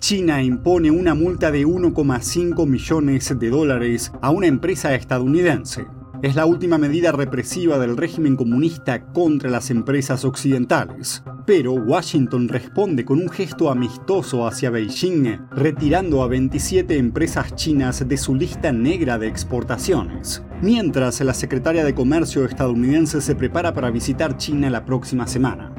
China impone una multa de 1,5 millones de dólares a una empresa estadounidense. Es la última medida represiva del régimen comunista contra las empresas occidentales. Pero Washington responde con un gesto amistoso hacia Beijing, retirando a 27 empresas chinas de su lista negra de exportaciones. Mientras la secretaria de Comercio estadounidense se prepara para visitar China la próxima semana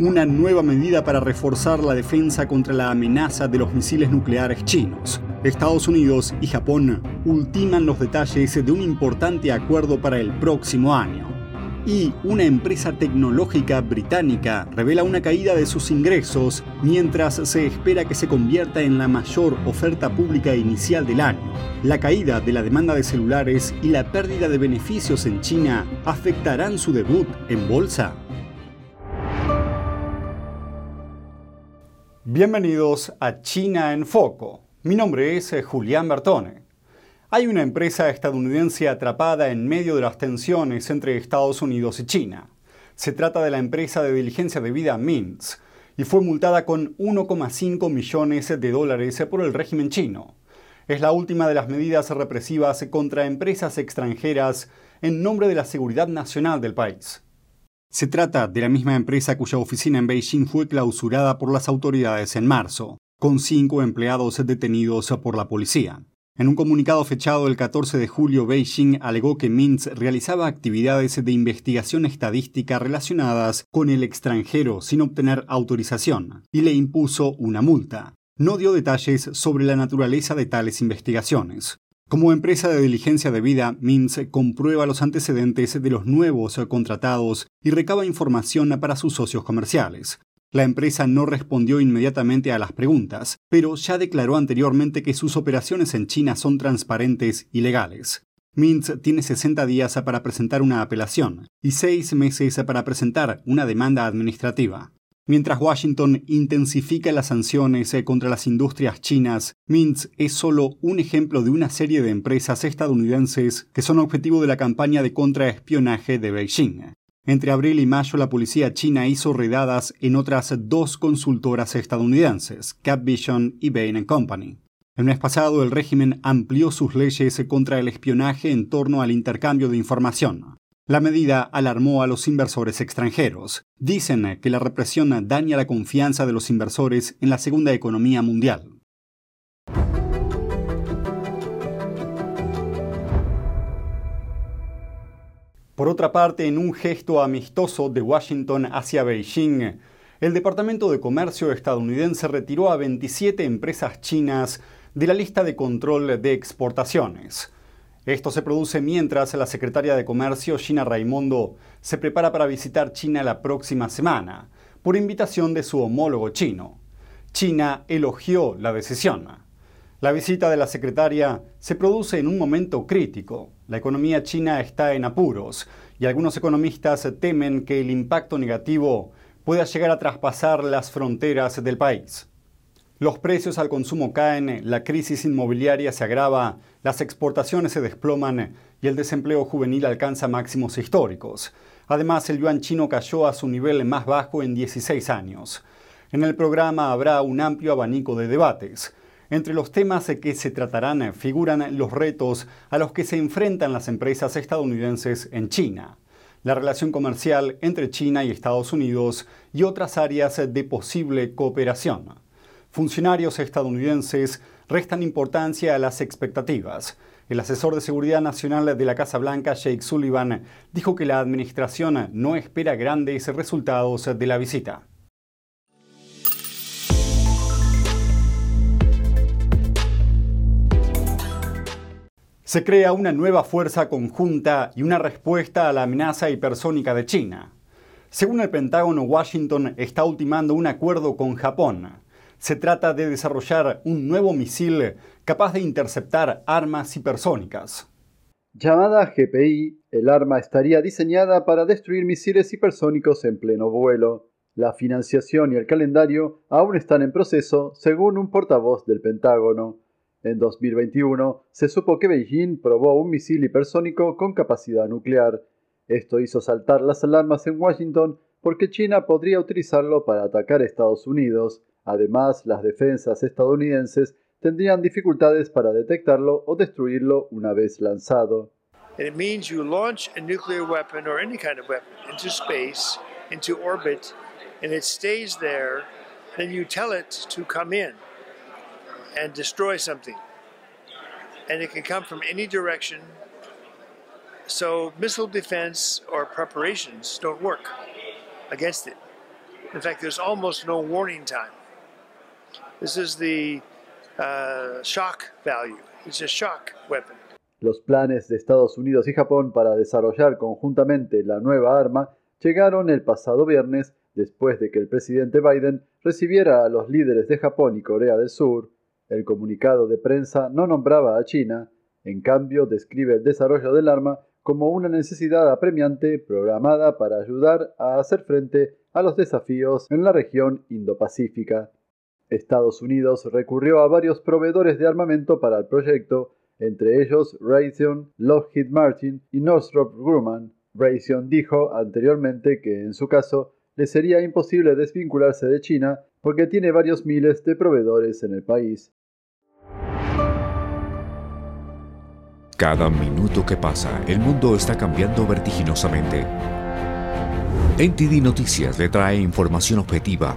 una nueva medida para reforzar la defensa contra la amenaza de los misiles nucleares chinos. Estados Unidos y Japón ultiman los detalles de un importante acuerdo para el próximo año. Y una empresa tecnológica británica revela una caída de sus ingresos mientras se espera que se convierta en la mayor oferta pública inicial del año. La caída de la demanda de celulares y la pérdida de beneficios en China afectarán su debut en bolsa. Bienvenidos a China en Foco. Mi nombre es eh, Julián Bertone. Hay una empresa estadounidense atrapada en medio de las tensiones entre Estados Unidos y China. Se trata de la empresa de diligencia de vida Mintz y fue multada con 1,5 millones de dólares por el régimen chino. Es la última de las medidas represivas contra empresas extranjeras en nombre de la seguridad nacional del país. Se trata de la misma empresa cuya oficina en Beijing fue clausurada por las autoridades en marzo, con cinco empleados detenidos por la policía. En un comunicado fechado el 14 de julio, Beijing alegó que Mintz realizaba actividades de investigación estadística relacionadas con el extranjero sin obtener autorización y le impuso una multa. No dio detalles sobre la naturaleza de tales investigaciones. Como empresa de diligencia de vida, Mintz comprueba los antecedentes de los nuevos contratados y recaba información para sus socios comerciales. La empresa no respondió inmediatamente a las preguntas, pero ya declaró anteriormente que sus operaciones en China son transparentes y legales. Mintz tiene 60 días para presentar una apelación y 6 meses para presentar una demanda administrativa. Mientras Washington intensifica las sanciones eh, contra las industrias chinas, Mintz es solo un ejemplo de una serie de empresas estadounidenses que son objetivo de la campaña de contraespionaje de Beijing. Entre abril y mayo la policía china hizo redadas en otras dos consultoras estadounidenses, Capvision y Bain Company. El mes pasado el régimen amplió sus leyes contra el espionaje en torno al intercambio de información. La medida alarmó a los inversores extranjeros. Dicen que la represión daña la confianza de los inversores en la segunda economía mundial. Por otra parte, en un gesto amistoso de Washington hacia Beijing, el Departamento de Comercio estadounidense retiró a 27 empresas chinas de la lista de control de exportaciones. Esto se produce mientras la secretaria de Comercio, Gina Raimondo, se prepara para visitar China la próxima semana, por invitación de su homólogo chino. China elogió la decisión. La visita de la secretaria se produce en un momento crítico. La economía china está en apuros y algunos economistas temen que el impacto negativo pueda llegar a traspasar las fronteras del país. Los precios al consumo caen, la crisis inmobiliaria se agrava, las exportaciones se desploman y el desempleo juvenil alcanza máximos históricos. Además, el yuan chino cayó a su nivel más bajo en 16 años. En el programa habrá un amplio abanico de debates. Entre los temas que se tratarán figuran los retos a los que se enfrentan las empresas estadounidenses en China, la relación comercial entre China y Estados Unidos y otras áreas de posible cooperación funcionarios estadounidenses restan importancia a las expectativas. El asesor de seguridad nacional de la Casa Blanca, Jake Sullivan, dijo que la administración no espera grandes resultados de la visita. Se crea una nueva fuerza conjunta y una respuesta a la amenaza hipersónica de China. Según el Pentágono, Washington está ultimando un acuerdo con Japón se trata de desarrollar un nuevo misil capaz de interceptar armas hipersónicas. Llamada GPI, el arma estaría diseñada para destruir misiles hipersónicos en pleno vuelo. La financiación y el calendario aún están en proceso, según un portavoz del Pentágono. En 2021 se supo que Beijing probó un misil hipersónico con capacidad nuclear. Esto hizo saltar las alarmas en Washington porque China podría utilizarlo para atacar a Estados Unidos, Además, las defensas estadounidenses tendrían dificultades para detectarlo o destruirlo una vez lanzado. It means you launch a nuclear weapon or any kind of weapon into space, into orbit, and it stays there. Then you tell it to come in and destroy something. And it can come from any direction. So missile defense or preparations don't work against it. In fact, there's almost no warning time. This is the uh, shock value. It's a shock weapon. Los planes de Estados Unidos y Japón para desarrollar conjuntamente la nueva arma llegaron el pasado viernes después de que el presidente Biden recibiera a los líderes de Japón y Corea del Sur. El comunicado de prensa no nombraba a China, en cambio describe el desarrollo del arma como una necesidad apremiante programada para ayudar a hacer frente a los desafíos en la región Indo-Pacífica. Estados Unidos recurrió a varios proveedores de armamento para el proyecto, entre ellos Raytheon, Lockheed Martin y Northrop Grumman. Raytheon dijo anteriormente que en su caso le sería imposible desvincularse de China porque tiene varios miles de proveedores en el país. Cada minuto que pasa, el mundo está cambiando vertiginosamente. NTD Noticias le trae información objetiva,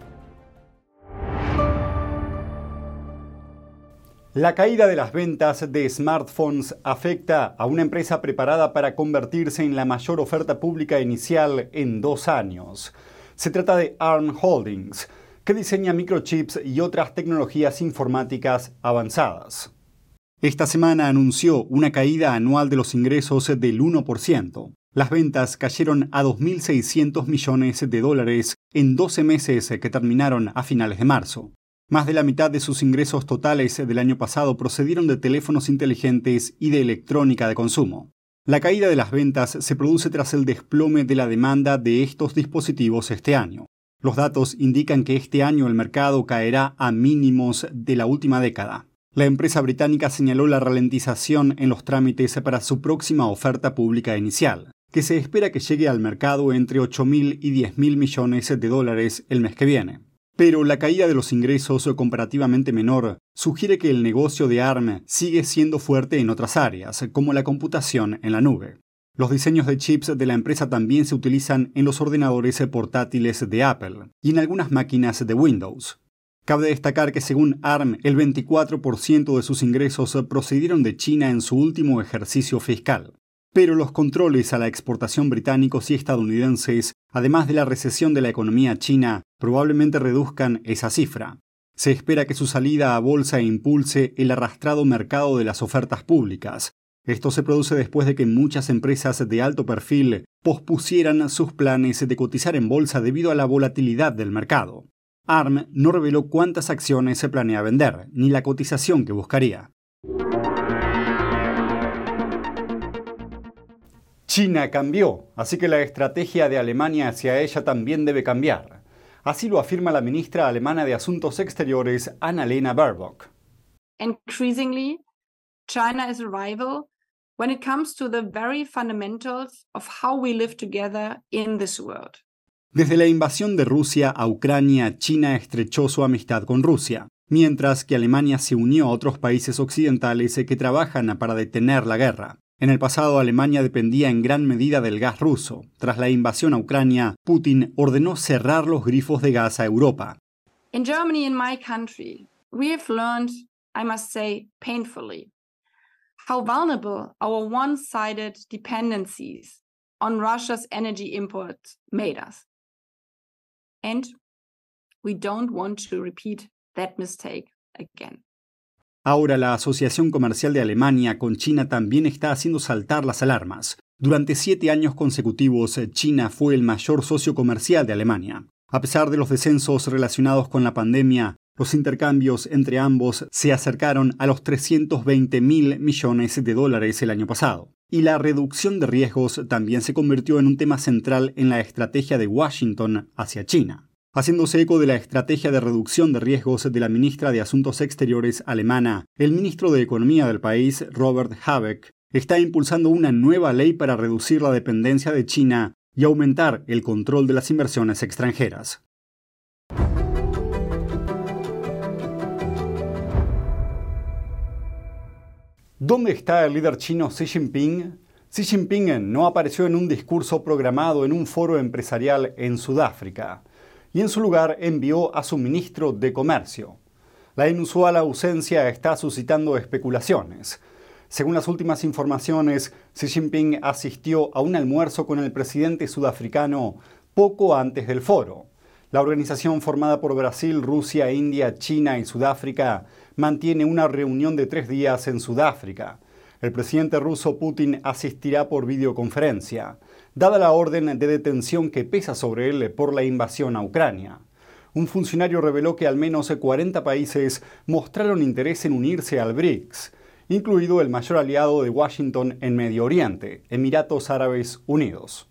La caída de las ventas de smartphones afecta a una empresa preparada para convertirse en la mayor oferta pública inicial en dos años. Se trata de ARM Holdings, que diseña microchips y otras tecnologías informáticas avanzadas. Esta semana anunció una caída anual de los ingresos del 1%. Las ventas cayeron a 2.600 millones de dólares en 12 meses que terminaron a finales de marzo. Más de la mitad de sus ingresos totales del año pasado procedieron de teléfonos inteligentes y de electrónica de consumo. La caída de las ventas se produce tras el desplome de la demanda de estos dispositivos este año. Los datos indican que este año el mercado caerá a mínimos de la última década. La empresa británica señaló la ralentización en los trámites para su próxima oferta pública inicial, que se espera que llegue al mercado entre 8.000 y 10.000 millones de dólares el mes que viene. Pero la caída de los ingresos comparativamente menor sugiere que el negocio de ARM sigue siendo fuerte en otras áreas, como la computación en la nube. Los diseños de chips de la empresa también se utilizan en los ordenadores portátiles de Apple y en algunas máquinas de Windows. Cabe destacar que según ARM, el 24% de sus ingresos procedieron de China en su último ejercicio fiscal. Pero los controles a la exportación británicos y estadounidenses, además de la recesión de la economía china, probablemente reduzcan esa cifra. Se espera que su salida a bolsa impulse el arrastrado mercado de las ofertas públicas. Esto se produce después de que muchas empresas de alto perfil pospusieran sus planes de cotizar en bolsa debido a la volatilidad del mercado. ARM no reveló cuántas acciones se planea vender, ni la cotización que buscaría. China cambió, así que la estrategia de Alemania hacia ella también debe cambiar. Así lo afirma la ministra alemana de Asuntos Exteriores, Annalena Baerbock. Increasingly, China is a rival when it comes to the very fundamentals of how we live together in this world. Desde la invasión de Rusia a Ucrania, China estrechó su amistad con Rusia, mientras que Alemania se unió a otros países occidentales que trabajan para detener la guerra. En el pasado, Alemania dependía en gran medida del gas ruso. Tras la invasión a Ucrania, Putin ordenó cerrar los grifos de gas a Europa. In Germany, in my country, we have learned, I must say, painfully, how vulnerable our one sided dependencies on Russia's energy imports made us. And we don't want to repeat that mistake again. Ahora la Asociación Comercial de Alemania con China también está haciendo saltar las alarmas. Durante siete años consecutivos, China fue el mayor socio comercial de Alemania. A pesar de los descensos relacionados con la pandemia, Los intercambios entre ambos se acercaron a los 320 mil millones de dólares el año pasado. Y la reducción de riesgos también se convirtió en un tema central en la estrategia de Washington hacia China. Haciéndose eco de la estrategia de reducción de riesgos de la ministra de Asuntos Exteriores alemana, el ministro de Economía del país, Robert Habeck, está impulsando una nueva ley para reducir la dependencia de China y aumentar el control de las inversiones extranjeras. ¿Dónde está el líder chino Xi Jinping? Xi Jinping no apareció en un discurso programado en un foro empresarial en Sudáfrica y en su lugar envió a su ministro de Comercio. La inusual ausencia está suscitando especulaciones. Según las últimas informaciones, Xi Jinping asistió a un almuerzo con el presidente sudafricano poco antes del foro. La organización formada por Brasil, Rusia, India, China y Sudáfrica mantiene una reunión de tres días en Sudáfrica. El presidente ruso Putin asistirá por videoconferencia, dada la orden de detención que pesa sobre él por la invasión a Ucrania. Un funcionario reveló que al menos 40 países mostraron interés en unirse al BRICS, incluido el mayor aliado de Washington en Medio Oriente, Emiratos Árabes Unidos.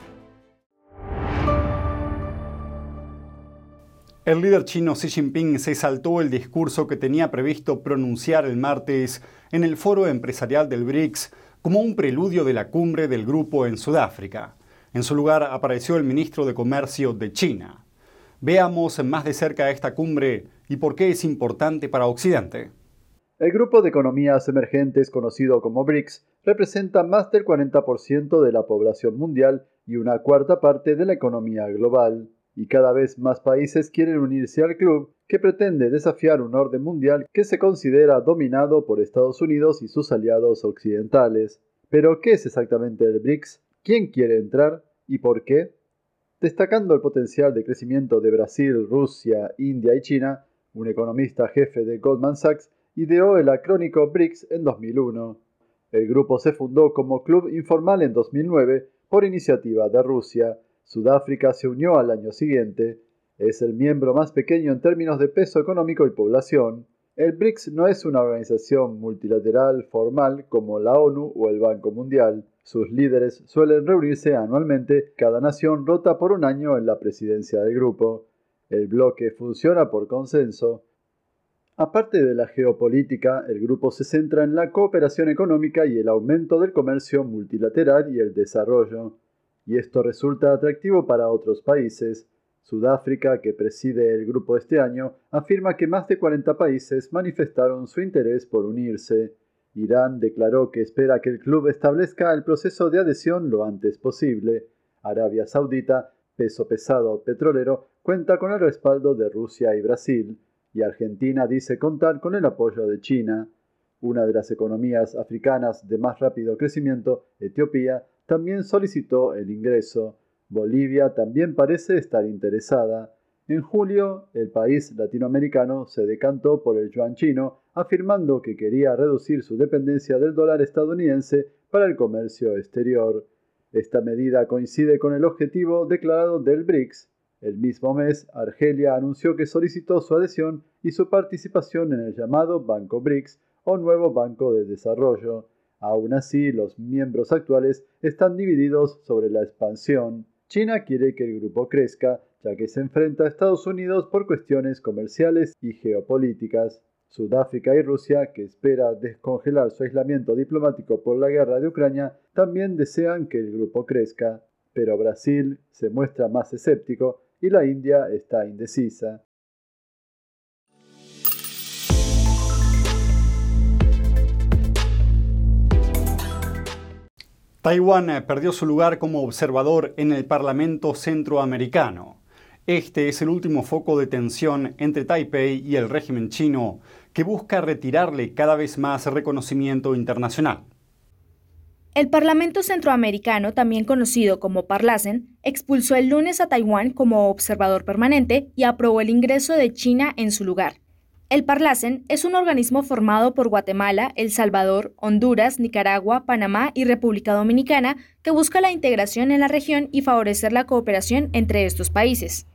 El líder chino Xi Jinping se saltó el discurso que tenía previsto pronunciar el martes en el foro empresarial del BRICS como un preludio de la cumbre del grupo en Sudáfrica. En su lugar apareció el ministro de Comercio de China. Veamos más de cerca esta cumbre y por qué es importante para Occidente. El grupo de economías emergentes conocido como BRICS representa más del 40% de la población mundial y una cuarta parte de la economía global y cada vez más países quieren unirse al club que pretende desafiar un orden mundial que se considera dominado por Estados Unidos y sus aliados occidentales. Pero, ¿qué es exactamente el BRICS? ¿Quién quiere entrar? ¿Y por qué? Destacando el potencial de crecimiento de Brasil, Rusia, India y China, un economista jefe de Goldman Sachs ideó el acrónico BRICS en 2001. El grupo se fundó como club informal en 2009 por iniciativa de Rusia, Sudáfrica se unió al año siguiente, es el miembro más pequeño en términos de peso económico y población. El BRICS no es una organización multilateral formal como la ONU o el Banco Mundial. Sus líderes suelen reunirse anualmente, cada nación rota por un año en la presidencia del grupo. El bloque funciona por consenso. Aparte de la geopolítica, el grupo se centra en la cooperación económica y el aumento del comercio multilateral y el desarrollo y esto resulta atractivo para otros países. Sudáfrica, que preside el grupo este año, afirma que más de 40 países manifestaron su interés por unirse. Irán declaró que espera que el club establezca el proceso de adhesión lo antes posible. Arabia Saudita, peso pesado petrolero, cuenta con el respaldo de Rusia y Brasil, y Argentina dice contar con el apoyo de China. Una de las economías africanas de más rápido crecimiento, Etiopía, también solicitó el ingreso. Bolivia también parece estar interesada. En julio, el país latinoamericano se decantó por el yuan chino, afirmando que quería reducir su dependencia del dólar estadounidense para el comercio exterior. Esta medida coincide con el objetivo declarado del BRICS. El mismo mes, Argelia anunció que solicitó su adhesión y su participación en el llamado Banco BRICS o Nuevo Banco de Desarrollo. Aún así, los miembros actuales están divididos sobre la expansión. China quiere que el grupo crezca, ya que se enfrenta a Estados Unidos por cuestiones comerciales y geopolíticas. Sudáfrica y Rusia, que espera descongelar su aislamiento diplomático por la guerra de Ucrania, también desean que el grupo crezca, pero Brasil se muestra más escéptico y la India está indecisa. Taiwán eh, perdió su lugar como observador en el Parlamento Centroamericano. Este es el último foco de tensión entre Taipei y el régimen chino, que busca retirarle cada vez más reconocimiento internacional. El Parlamento Centroamericano, también conocido como Parlacen, expulsó el lunes a Taiwán como observador permanente y aprobó el ingreso de China en su lugar. El Parlacen es un organismo formado por Guatemala, El Salvador, Honduras, Nicaragua, Panamá y República Dominicana que busca la integración en la región y favorecer la cooperación entre estos países.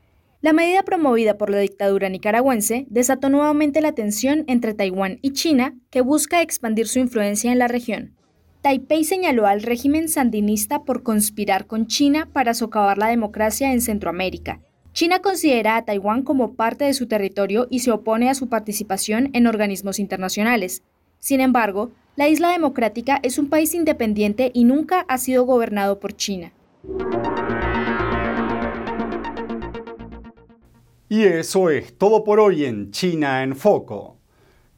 La medida promovida por la dictadura nicaragüense desató nuevamente la tensión entre Taiwán y China, que busca expandir su influencia en la región. Taipei señaló al régimen sandinista por conspirar con China para socavar la democracia en Centroamérica. China considera a Taiwán como parte de su territorio y se opone a su participación en organismos internacionales. Sin embargo, la isla democrática es un país independiente y nunca ha sido gobernado por China. Y eso es todo por hoy en China en Foco.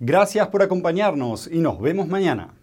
Gracias por acompañarnos y nos vemos mañana.